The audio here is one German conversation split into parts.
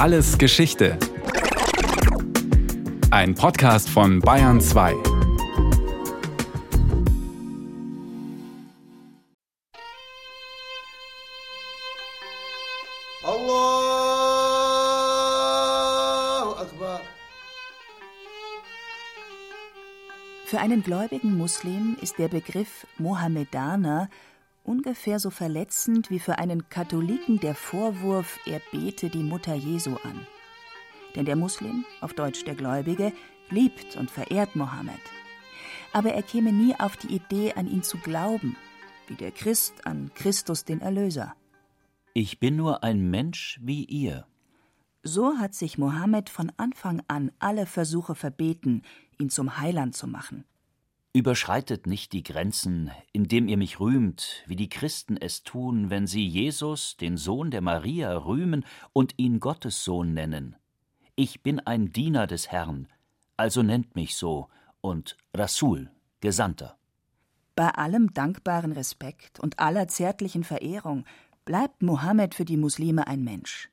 Alles Geschichte. Ein Podcast von Bayern 2. Für einen gläubigen Muslim ist der Begriff Mohammedaner ungefähr so verletzend wie für einen Katholiken der Vorwurf, er bete die Mutter Jesu an. Denn der Muslim, auf Deutsch der Gläubige, liebt und verehrt Mohammed. Aber er käme nie auf die Idee, an ihn zu glauben, wie der Christ an Christus den Erlöser. Ich bin nur ein Mensch wie ihr. So hat sich Mohammed von Anfang an alle Versuche verbeten, ihn zum Heiland zu machen. Überschreitet nicht die Grenzen, indem ihr mich rühmt, wie die Christen es tun, wenn sie Jesus, den Sohn der Maria, rühmen und ihn Gottes Sohn nennen. Ich bin ein Diener des Herrn, also nennt mich so, und Rasul, Gesandter. Bei allem dankbaren Respekt und aller zärtlichen Verehrung bleibt Mohammed für die Muslime ein Mensch.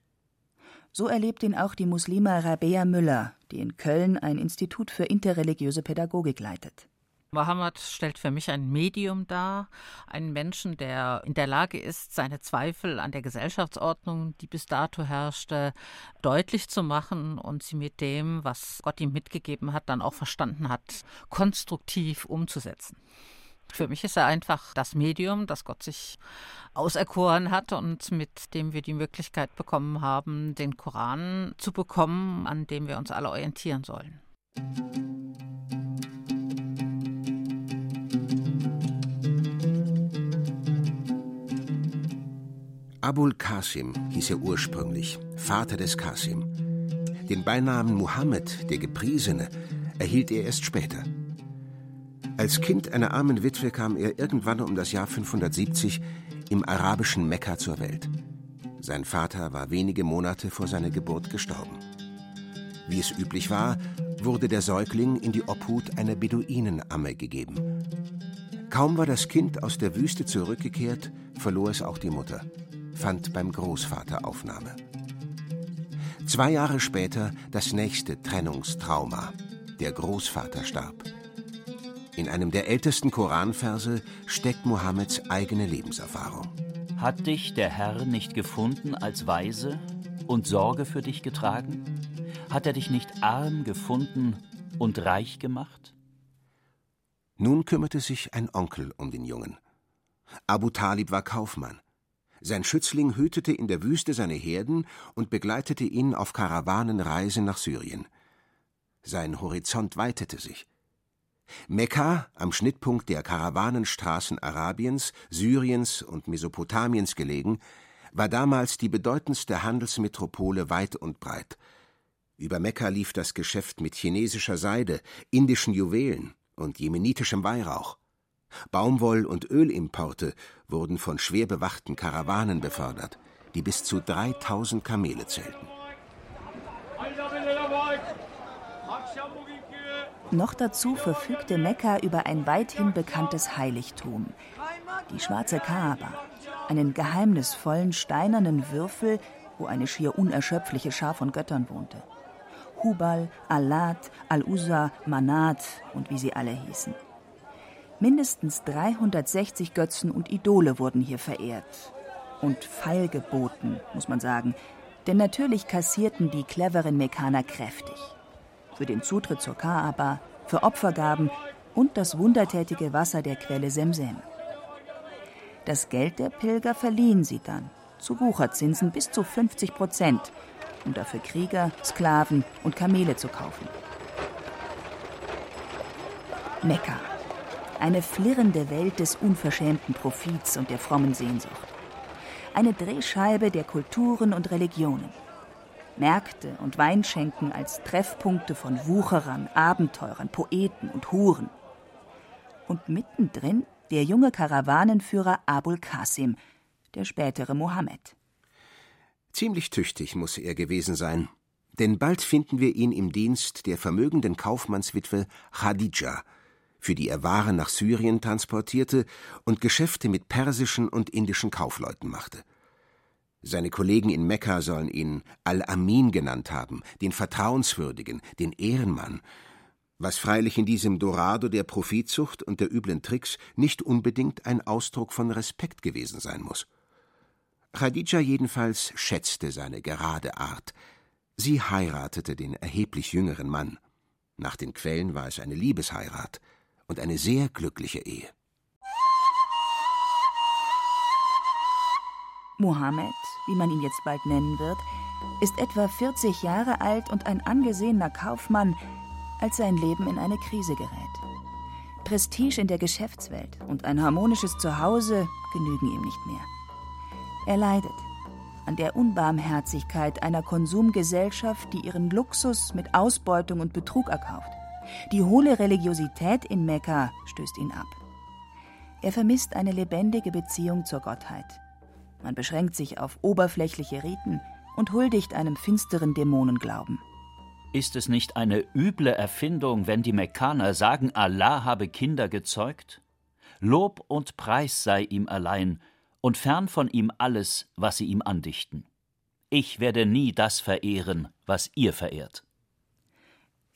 So erlebt ihn auch die Muslima Rabea Müller, die in Köln ein Institut für interreligiöse Pädagogik leitet. Mohammed stellt für mich ein Medium dar, einen Menschen, der in der Lage ist, seine Zweifel an der Gesellschaftsordnung, die bis dato herrschte, deutlich zu machen und sie mit dem, was Gott ihm mitgegeben hat, dann auch verstanden hat, konstruktiv umzusetzen. Für mich ist er einfach das Medium, das Gott sich auserkoren hat und mit dem wir die Möglichkeit bekommen haben, den Koran zu bekommen, an dem wir uns alle orientieren sollen. Abul Qasim hieß er ursprünglich, Vater des Qasim. Den Beinamen Muhammad, der Gepriesene, erhielt er erst später. Als Kind einer armen Witwe kam er irgendwann um das Jahr 570 im arabischen Mekka zur Welt. Sein Vater war wenige Monate vor seiner Geburt gestorben. Wie es üblich war, wurde der Säugling in die Obhut einer Beduinenamme gegeben. Kaum war das Kind aus der Wüste zurückgekehrt, verlor es auch die Mutter fand beim Großvater Aufnahme. Zwei Jahre später das nächste Trennungstrauma. Der Großvater starb. In einem der ältesten Koranverse steckt Mohammeds eigene Lebenserfahrung. Hat dich der Herr nicht gefunden als Weise und Sorge für dich getragen? Hat er dich nicht arm gefunden und reich gemacht? Nun kümmerte sich ein Onkel um den Jungen. Abu Talib war Kaufmann. Sein Schützling hütete in der Wüste seine Herden und begleitete ihn auf Karawanenreisen nach Syrien. Sein Horizont weitete sich. Mekka, am Schnittpunkt der Karawanenstraßen Arabiens, Syriens und Mesopotamiens gelegen, war damals die bedeutendste Handelsmetropole weit und breit. Über Mekka lief das Geschäft mit chinesischer Seide, indischen Juwelen und jemenitischem Weihrauch. Baumwoll- und Ölimporte wurden von schwer bewachten Karawanen befördert, die bis zu 3000 Kamele zählten. Noch dazu verfügte Mekka über ein weithin bekanntes Heiligtum, die schwarze Kaaba, einen geheimnisvollen steinernen Würfel, wo eine schier unerschöpfliche Schar von Göttern wohnte. Hubal, Allat, Al-Uzza, Manat und wie sie alle hießen. Mindestens 360 Götzen und Idole wurden hier verehrt. Und feilgeboten, muss man sagen. Denn natürlich kassierten die cleveren Mekaner kräftig. Für den Zutritt zur Kaaba, für Opfergaben und das wundertätige Wasser der Quelle Semsem. Das Geld der Pilger verliehen sie dann, zu Wucherzinsen bis zu 50 Prozent, um dafür Krieger, Sklaven und Kamele zu kaufen. Mekka, eine flirrende Welt des unverschämten Profits und der frommen Sehnsucht. Eine Drehscheibe der Kulturen und Religionen. Märkte und Weinschenken als Treffpunkte von Wucherern, Abenteurern, Poeten und Huren. Und mittendrin der junge Karawanenführer Abul Qasim, der spätere Mohammed. Ziemlich tüchtig muss er gewesen sein, denn bald finden wir ihn im Dienst der vermögenden Kaufmannswitwe Khadija, für die er Waren nach Syrien transportierte und Geschäfte mit persischen und indischen Kaufleuten machte. Seine Kollegen in Mekka sollen ihn Al-Amin genannt haben, den Vertrauenswürdigen, den Ehrenmann, was freilich in diesem Dorado der Profitzucht und der üblen Tricks nicht unbedingt ein Ausdruck von Respekt gewesen sein muss. Khadija jedenfalls schätzte seine gerade Art. Sie heiratete den erheblich jüngeren Mann. Nach den Quellen war es eine Liebesheirat und eine sehr glückliche Ehe. Mohammed, wie man ihn jetzt bald nennen wird, ist etwa 40 Jahre alt und ein angesehener Kaufmann, als sein Leben in eine Krise gerät. Prestige in der Geschäftswelt und ein harmonisches Zuhause genügen ihm nicht mehr. Er leidet an der Unbarmherzigkeit einer Konsumgesellschaft, die ihren Luxus mit Ausbeutung und Betrug erkauft. Die hohle Religiosität in Mekka stößt ihn ab. Er vermisst eine lebendige Beziehung zur Gottheit. Man beschränkt sich auf oberflächliche Riten und huldigt einem finsteren Dämonenglauben. Ist es nicht eine üble Erfindung, wenn die Mekkaner sagen, Allah habe Kinder gezeugt? Lob und Preis sei ihm allein, und fern von ihm alles, was sie ihm andichten. Ich werde nie das verehren, was ihr verehrt.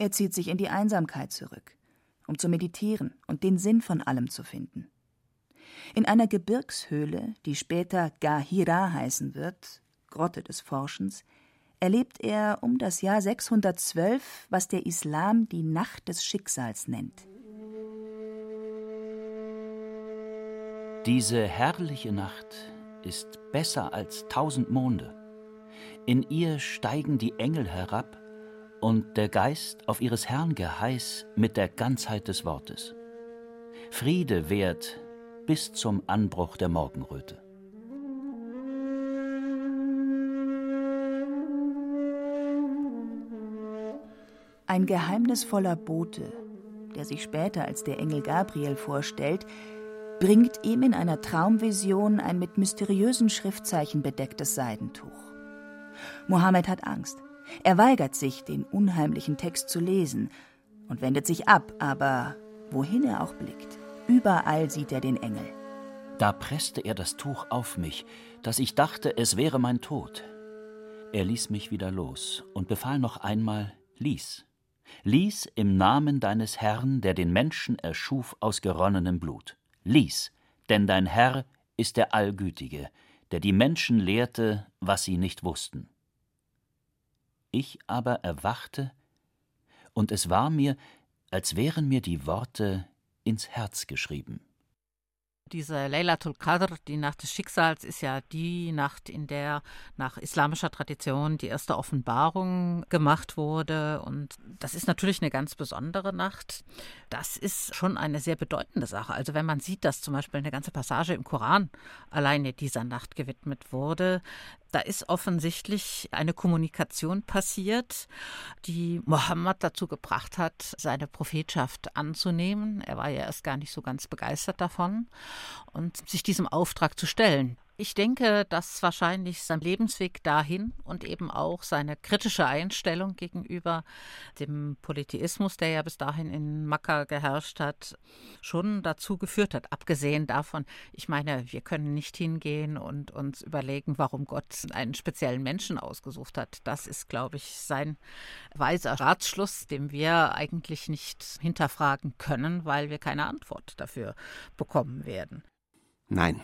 Er zieht sich in die Einsamkeit zurück, um zu meditieren und den Sinn von allem zu finden. In einer Gebirgshöhle, die später Gahira heißen wird, Grotte des Forschens, erlebt er um das Jahr 612, was der Islam die Nacht des Schicksals nennt. Diese herrliche Nacht ist besser als tausend Monde. In ihr steigen die Engel herab und der Geist auf ihres Herrn Geheiß mit der Ganzheit des Wortes. Friede währt bis zum Anbruch der Morgenröte. Ein geheimnisvoller Bote, der sich später als der Engel Gabriel vorstellt, bringt ihm in einer Traumvision ein mit mysteriösen Schriftzeichen bedecktes Seidentuch. Mohammed hat Angst. Er weigert sich, den unheimlichen Text zu lesen und wendet sich ab, aber wohin er auch blickt, überall sieht er den Engel. Da presste er das Tuch auf mich, dass ich dachte, es wäre mein Tod. Er ließ mich wieder los und befahl noch einmal, lies. Lies im Namen deines Herrn, der den Menschen erschuf aus geronnenem Blut. Lies, denn dein Herr ist der Allgütige, der die Menschen lehrte, was sie nicht wussten. Ich aber erwachte, und es war mir, als wären mir die Worte ins Herz geschrieben. Diese Laylatul Qadr, die Nacht des Schicksals, ist ja die Nacht, in der nach islamischer Tradition die erste Offenbarung gemacht wurde. Und das ist natürlich eine ganz besondere Nacht. Das ist schon eine sehr bedeutende Sache. Also wenn man sieht, dass zum Beispiel eine ganze Passage im Koran alleine dieser Nacht gewidmet wurde, da ist offensichtlich eine Kommunikation passiert, die Mohammed dazu gebracht hat, seine Prophetschaft anzunehmen. Er war ja erst gar nicht so ganz begeistert davon und sich diesem Auftrag zu stellen. Ich denke, dass wahrscheinlich sein Lebensweg dahin und eben auch seine kritische Einstellung gegenüber dem Polytheismus, der ja bis dahin in Makka geherrscht hat, schon dazu geführt hat. Abgesehen davon, ich meine, wir können nicht hingehen und uns überlegen, warum Gott einen speziellen Menschen ausgesucht hat. Das ist, glaube ich, sein weiser Ratschluss, den wir eigentlich nicht hinterfragen können, weil wir keine Antwort dafür bekommen werden. Nein,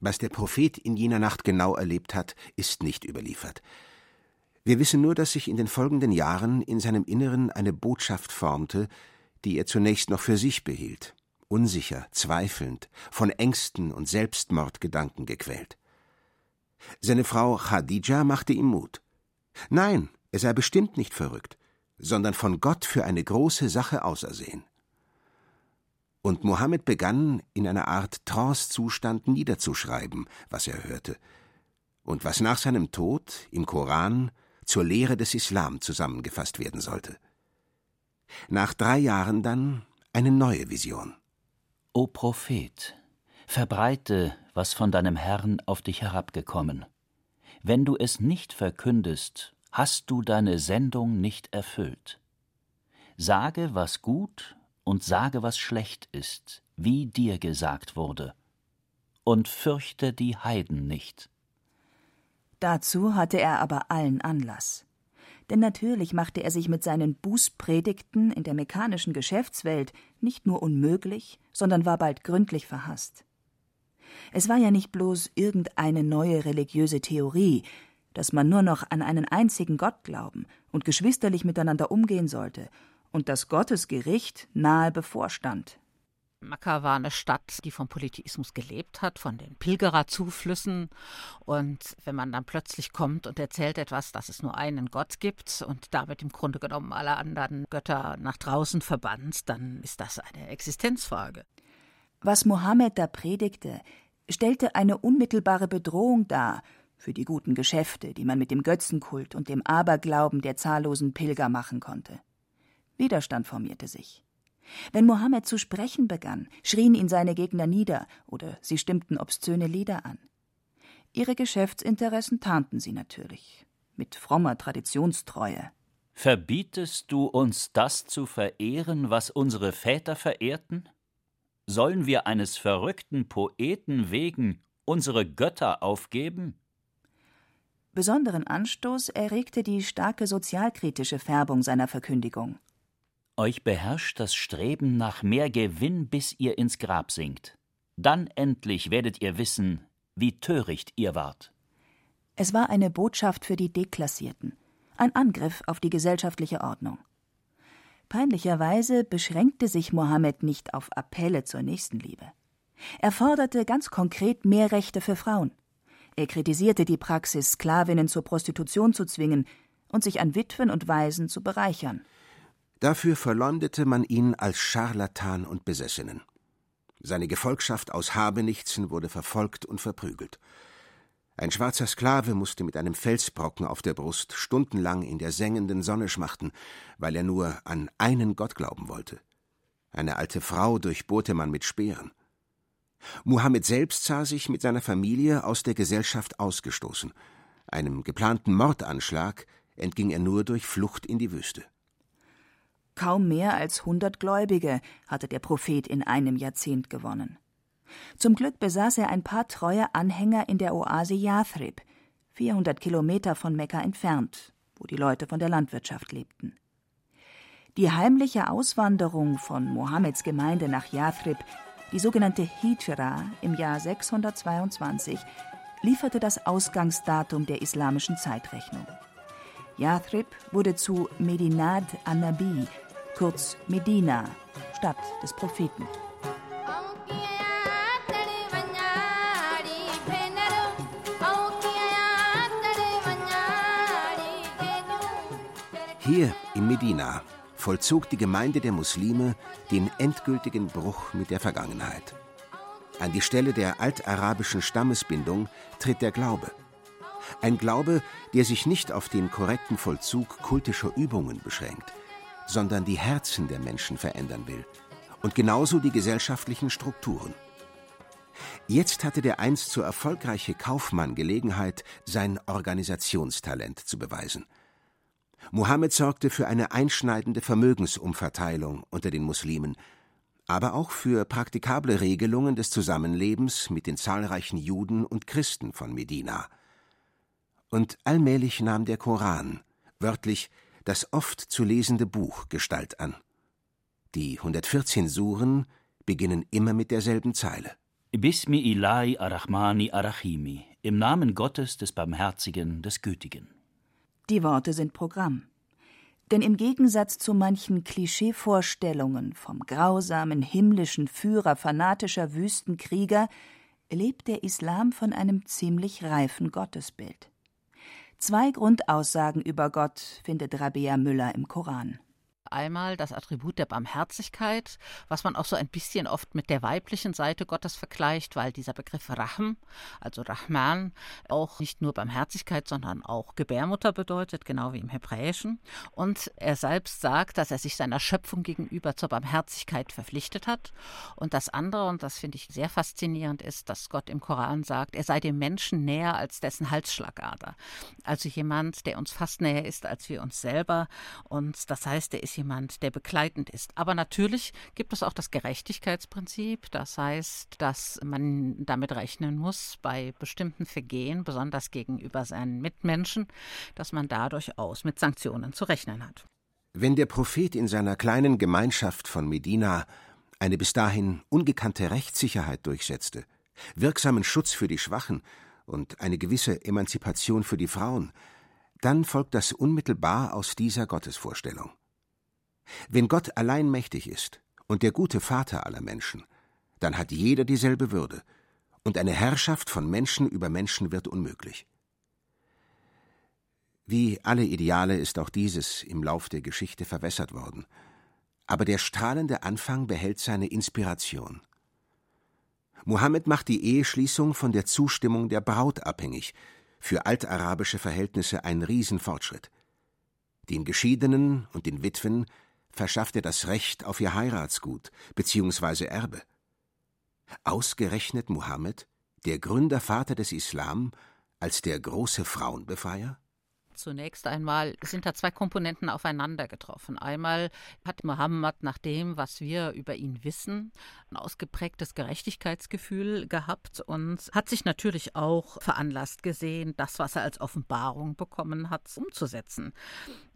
was der Prophet in jener Nacht genau erlebt hat, ist nicht überliefert. Wir wissen nur, dass sich in den folgenden Jahren in seinem Inneren eine Botschaft formte, die er zunächst noch für sich behielt, unsicher, zweifelnd, von Ängsten und Selbstmordgedanken gequält. Seine Frau Khadija machte ihm Mut. Nein, er sei bestimmt nicht verrückt, sondern von Gott für eine große Sache ausersehen und Mohammed begann, in einer Art Trancezustand niederzuschreiben, was er hörte, und was nach seinem Tod im Koran zur Lehre des Islam zusammengefasst werden sollte. Nach drei Jahren dann eine neue Vision. O Prophet, verbreite, was von deinem Herrn auf dich herabgekommen. Wenn du es nicht verkündest, hast du deine Sendung nicht erfüllt. Sage, was gut und sage, was schlecht ist, wie dir gesagt wurde, und fürchte die Heiden nicht. Dazu hatte er aber allen Anlass. Denn natürlich machte er sich mit seinen Bußpredigten in der mechanischen Geschäftswelt nicht nur unmöglich, sondern war bald gründlich verhasst. Es war ja nicht bloß irgendeine neue religiöse Theorie, dass man nur noch an einen einzigen Gott glauben und geschwisterlich miteinander umgehen sollte und dass Gottes Gericht nahe bevorstand. Mekka war eine Stadt, die vom Polytheismus gelebt hat, von den Pilgererzuflüssen. Und wenn man dann plötzlich kommt und erzählt etwas, dass es nur einen Gott gibt und damit im Grunde genommen alle anderen Götter nach draußen verbannt, dann ist das eine Existenzfrage. Was Mohammed da predigte, stellte eine unmittelbare Bedrohung dar für die guten Geschäfte, die man mit dem Götzenkult und dem Aberglauben der zahllosen Pilger machen konnte. Widerstand formierte sich. Wenn Mohammed zu sprechen begann, schrien ihn seine Gegner nieder oder sie stimmten obszöne Lieder an. Ihre Geschäftsinteressen tarnten sie natürlich, mit frommer Traditionstreue. Verbietest du uns das zu verehren, was unsere Väter verehrten? Sollen wir eines verrückten Poeten wegen unsere Götter aufgeben? Besonderen Anstoß erregte die starke sozialkritische Färbung seiner Verkündigung. Euch beherrscht das Streben nach mehr Gewinn, bis ihr ins Grab sinkt. Dann endlich werdet ihr wissen, wie töricht ihr wart. Es war eine Botschaft für die Deklassierten, ein Angriff auf die gesellschaftliche Ordnung. Peinlicherweise beschränkte sich Mohammed nicht auf Appelle zur Nächstenliebe. Er forderte ganz konkret mehr Rechte für Frauen. Er kritisierte die Praxis, Sklavinnen zur Prostitution zu zwingen und sich an Witwen und Waisen zu bereichern. Dafür verleumdete man ihn als Scharlatan und Besessenen. Seine Gefolgschaft aus Habenichtsen wurde verfolgt und verprügelt. Ein schwarzer Sklave musste mit einem Felsbrocken auf der Brust stundenlang in der sengenden Sonne schmachten, weil er nur an einen Gott glauben wollte. Eine alte Frau durchbohrte man mit Speeren. Muhammad selbst sah sich mit seiner Familie aus der Gesellschaft ausgestoßen. Einem geplanten Mordanschlag entging er nur durch Flucht in die Wüste. Kaum mehr als hundert Gläubige hatte der Prophet in einem Jahrzehnt gewonnen. Zum Glück besaß er ein paar treue Anhänger in der Oase Yathrib, 400 Kilometer von Mekka entfernt, wo die Leute von der Landwirtschaft lebten. Die heimliche Auswanderung von Mohammeds Gemeinde nach Yathrib, die sogenannte Hijra im Jahr 622, lieferte das Ausgangsdatum der islamischen Zeitrechnung. Yathrib wurde zu Medinat an-Nabi, kurz Medina, Stadt des Propheten. Hier in Medina vollzog die Gemeinde der Muslime den endgültigen Bruch mit der Vergangenheit. An die Stelle der altarabischen Stammesbindung tritt der Glaube. Ein Glaube, der sich nicht auf den korrekten Vollzug kultischer Übungen beschränkt, sondern die Herzen der Menschen verändern will und genauso die gesellschaftlichen Strukturen. Jetzt hatte der einst so erfolgreiche Kaufmann Gelegenheit, sein Organisationstalent zu beweisen. Mohammed sorgte für eine einschneidende Vermögensumverteilung unter den Muslimen, aber auch für praktikable Regelungen des Zusammenlebens mit den zahlreichen Juden und Christen von Medina. Und allmählich nahm der Koran, wörtlich das oft zu lesende Buch Gestalt an. Die 114 Suren beginnen immer mit derselben Zeile. Bismi Ilahi Arachmani Arachimi, im Namen Gottes des Barmherzigen, des Gütigen. Die Worte sind Programm. Denn im Gegensatz zu manchen Klischeevorstellungen vom grausamen himmlischen Führer fanatischer Wüstenkrieger lebt der Islam von einem ziemlich reifen Gottesbild. Zwei Grundaussagen über Gott findet Rabea Müller im Koran. Einmal das Attribut der Barmherzigkeit, was man auch so ein bisschen oft mit der weiblichen Seite Gottes vergleicht, weil dieser Begriff Rahm, also Rahman, auch nicht nur Barmherzigkeit, sondern auch Gebärmutter bedeutet, genau wie im Hebräischen. Und er selbst sagt, dass er sich seiner Schöpfung gegenüber zur Barmherzigkeit verpflichtet hat. Und das andere, und das finde ich sehr faszinierend, ist, dass Gott im Koran sagt, er sei dem Menschen näher als dessen Halsschlagader. Also jemand, der uns fast näher ist als wir uns selber. Und das heißt, er ist jemand, der begleitend ist. Aber natürlich gibt es auch das Gerechtigkeitsprinzip. Das heißt, dass man damit rechnen muss, bei bestimmten Vergehen, besonders gegenüber seinen Mitmenschen, dass man da durchaus mit Sanktionen zu rechnen hat. Wenn der Prophet in seiner kleinen Gemeinschaft von Medina eine bis dahin ungekannte Rechtssicherheit durchsetzte, wirksamen Schutz für die Schwachen und eine gewisse Emanzipation für die Frauen, dann folgt das unmittelbar aus dieser Gottesvorstellung. Wenn Gott allein mächtig ist und der gute Vater aller Menschen, dann hat jeder dieselbe Würde, und eine Herrschaft von Menschen über Menschen wird unmöglich. Wie alle Ideale ist auch dieses im Lauf der Geschichte verwässert worden, aber der strahlende Anfang behält seine Inspiration. Mohammed macht die Eheschließung von der Zustimmung der Braut abhängig, für altarabische Verhältnisse ein Riesenfortschritt. Den Geschiedenen und den Witwen verschafft er das Recht auf ihr Heiratsgut bzw. Erbe. Ausgerechnet Mohammed, der Gründervater des Islam, als der große Frauenbefreier? Zunächst einmal sind da zwei Komponenten aufeinander getroffen. Einmal hat Mohammed nach dem, was wir über ihn wissen, ein ausgeprägtes Gerechtigkeitsgefühl gehabt und hat sich natürlich auch veranlasst gesehen, das, was er als Offenbarung bekommen hat, umzusetzen,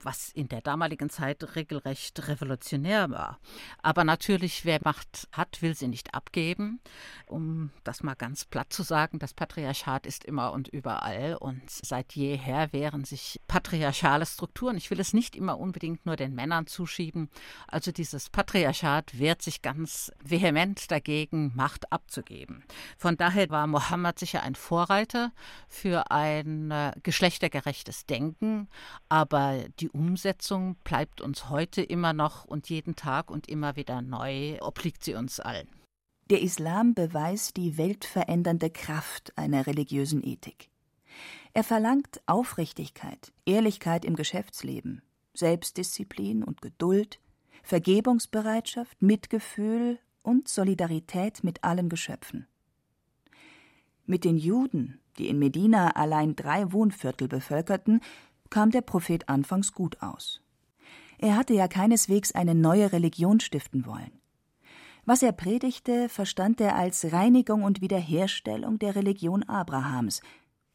was in der damaligen Zeit regelrecht revolutionär war. Aber natürlich, wer Macht hat, will sie nicht abgeben. Um das mal ganz platt zu sagen, das Patriarchat ist immer und überall und seit jeher wehren sich patriarchale Strukturen. Ich will es nicht immer unbedingt nur den Männern zuschieben. Also dieses Patriarchat wehrt sich ganz vehement dagegen, Macht abzugeben. Von daher war Mohammed sicher ein Vorreiter für ein äh, geschlechtergerechtes Denken, aber die Umsetzung bleibt uns heute immer noch und jeden Tag und immer wieder neu obliegt sie uns allen. Der Islam beweist die weltverändernde Kraft einer religiösen Ethik. Er verlangt Aufrichtigkeit, Ehrlichkeit im Geschäftsleben, Selbstdisziplin und Geduld, Vergebungsbereitschaft, Mitgefühl und Solidarität mit allen Geschöpfen. Mit den Juden, die in Medina allein drei Wohnviertel bevölkerten, kam der Prophet anfangs gut aus. Er hatte ja keineswegs eine neue Religion stiften wollen. Was er predigte, verstand er als Reinigung und Wiederherstellung der Religion Abrahams,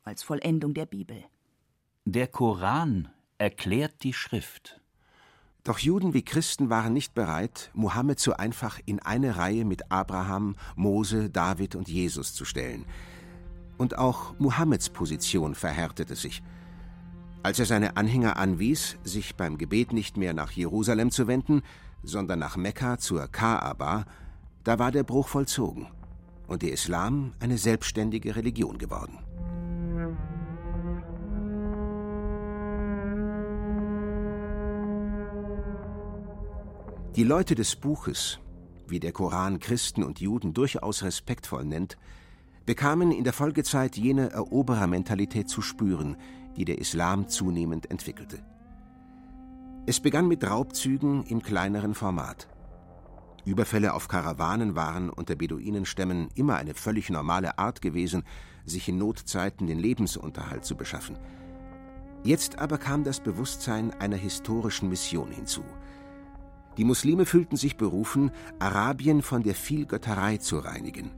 als Vollendung der Bibel. Der Koran erklärt die Schrift. Doch Juden wie Christen waren nicht bereit, Mohammed so einfach in eine Reihe mit Abraham, Mose, David und Jesus zu stellen. Und auch Mohammeds Position verhärtete sich. Als er seine Anhänger anwies, sich beim Gebet nicht mehr nach Jerusalem zu wenden, sondern nach Mekka zur Kaaba, da war der Bruch vollzogen und der Islam eine selbstständige Religion geworden. Die Leute des Buches, wie der Koran Christen und Juden durchaus respektvoll nennt, bekamen in der Folgezeit jene Eroberermentalität zu spüren, die der Islam zunehmend entwickelte. Es begann mit Raubzügen im kleineren Format. Überfälle auf Karawanen waren unter Beduinenstämmen immer eine völlig normale Art gewesen, sich in Notzeiten den Lebensunterhalt zu beschaffen. Jetzt aber kam das Bewusstsein einer historischen Mission hinzu – die Muslime fühlten sich berufen, Arabien von der Vielgötterei zu reinigen.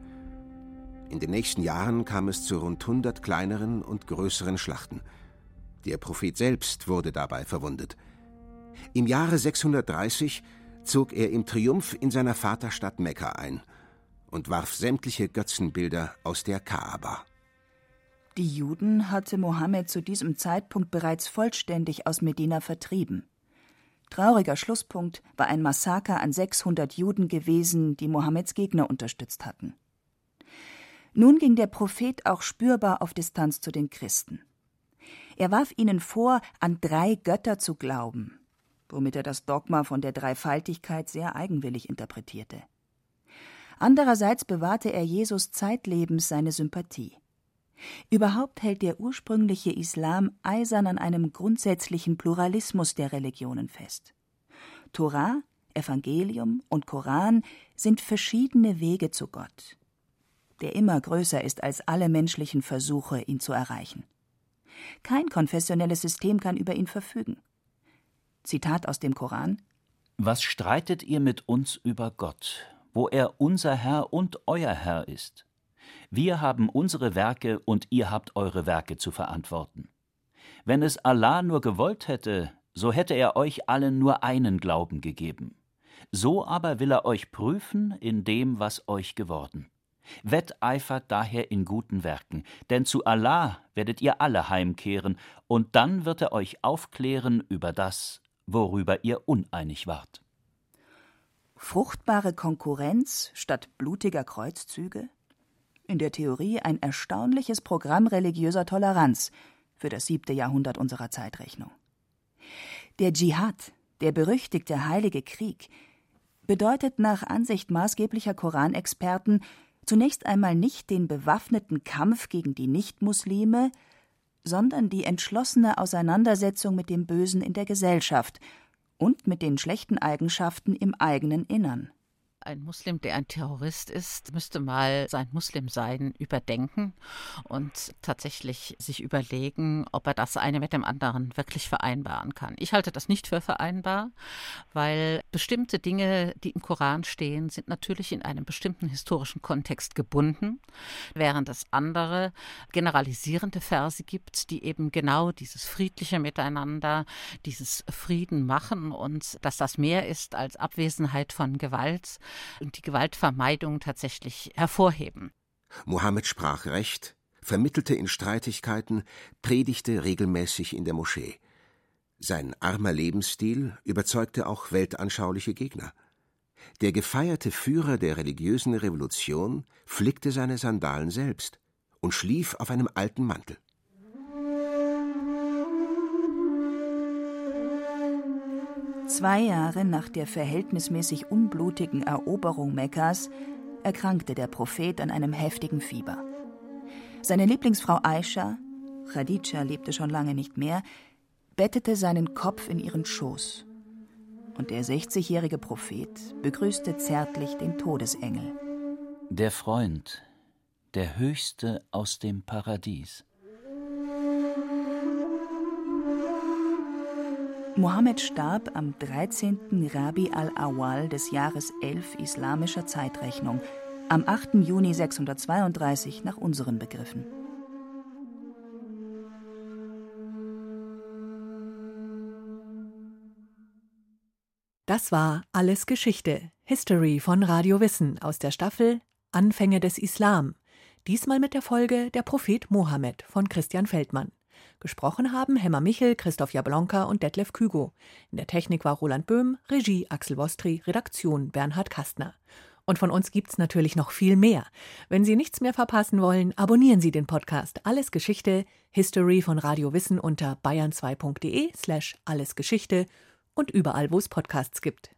In den nächsten Jahren kam es zu rund 100 kleineren und größeren Schlachten. Der Prophet selbst wurde dabei verwundet. Im Jahre 630 zog er im Triumph in seiner Vaterstadt Mekka ein und warf sämtliche Götzenbilder aus der Kaaba. Die Juden hatte Mohammed zu diesem Zeitpunkt bereits vollständig aus Medina vertrieben. Trauriger Schlusspunkt war ein Massaker an 600 Juden gewesen, die Mohammeds Gegner unterstützt hatten. Nun ging der Prophet auch spürbar auf Distanz zu den Christen. Er warf ihnen vor, an drei Götter zu glauben, womit er das Dogma von der Dreifaltigkeit sehr eigenwillig interpretierte. Andererseits bewahrte er Jesus zeitlebens seine Sympathie. Überhaupt hält der ursprüngliche Islam eisern an einem grundsätzlichen Pluralismus der Religionen fest. Torah, Evangelium und Koran sind verschiedene Wege zu Gott, der immer größer ist als alle menschlichen Versuche, ihn zu erreichen. Kein konfessionelles System kann über ihn verfügen. Zitat aus dem Koran Was streitet ihr mit uns über Gott, wo er unser Herr und euer Herr ist? Wir haben unsere Werke und ihr habt eure Werke zu verantworten. Wenn es Allah nur gewollt hätte, so hätte er euch allen nur einen Glauben gegeben. So aber will er euch prüfen in dem, was euch geworden. Wetteifert daher in guten Werken, denn zu Allah werdet ihr alle heimkehren, und dann wird er euch aufklären über das, worüber ihr uneinig wart. Fruchtbare Konkurrenz statt blutiger Kreuzzüge? In der Theorie ein erstaunliches Programm religiöser Toleranz für das siebte Jahrhundert unserer Zeitrechnung. Der Dschihad, der berüchtigte heilige Krieg, bedeutet nach Ansicht maßgeblicher Koranexperten zunächst einmal nicht den bewaffneten Kampf gegen die Nichtmuslime, sondern die entschlossene Auseinandersetzung mit dem Bösen in der Gesellschaft und mit den schlechten Eigenschaften im eigenen Innern. Ein Muslim, der ein Terrorist ist, müsste mal sein Muslimsein überdenken und tatsächlich sich überlegen, ob er das eine mit dem anderen wirklich vereinbaren kann. Ich halte das nicht für vereinbar, weil bestimmte Dinge, die im Koran stehen, sind natürlich in einem bestimmten historischen Kontext gebunden, während es andere generalisierende Verse gibt, die eben genau dieses friedliche Miteinander, dieses Frieden machen und dass das mehr ist als Abwesenheit von Gewalt und die Gewaltvermeidung tatsächlich hervorheben. Mohammed sprach Recht, vermittelte in Streitigkeiten, predigte regelmäßig in der Moschee. Sein armer Lebensstil überzeugte auch weltanschauliche Gegner. Der gefeierte Führer der religiösen Revolution flickte seine Sandalen selbst und schlief auf einem alten Mantel. Zwei Jahre nach der verhältnismäßig unblutigen Eroberung Mekkas erkrankte der Prophet an einem heftigen Fieber. Seine Lieblingsfrau Aisha, Khadija lebte schon lange nicht mehr, bettete seinen Kopf in ihren Schoß. Und der 60-jährige Prophet begrüßte zärtlich den Todesengel. Der Freund, der Höchste aus dem Paradies. Mohammed starb am 13. Rabi al-Awal des Jahres 11 islamischer Zeitrechnung, am 8. Juni 632 nach unseren Begriffen. Das war Alles Geschichte, History von Radio Wissen aus der Staffel Anfänge des Islam. Diesmal mit der Folge Der Prophet Mohammed von Christian Feldmann. Gesprochen haben Hemmer Michel, Christoph Jablonka und Detlef Kügo. In der Technik war Roland Böhm, Regie Axel Wostri, Redaktion Bernhard Kastner. Und von uns gibt's natürlich noch viel mehr. Wenn Sie nichts mehr verpassen wollen, abonnieren Sie den Podcast Alles Geschichte, History von Radio Wissen unter bayern2.de slash allesgeschichte und überall, wo es Podcasts gibt.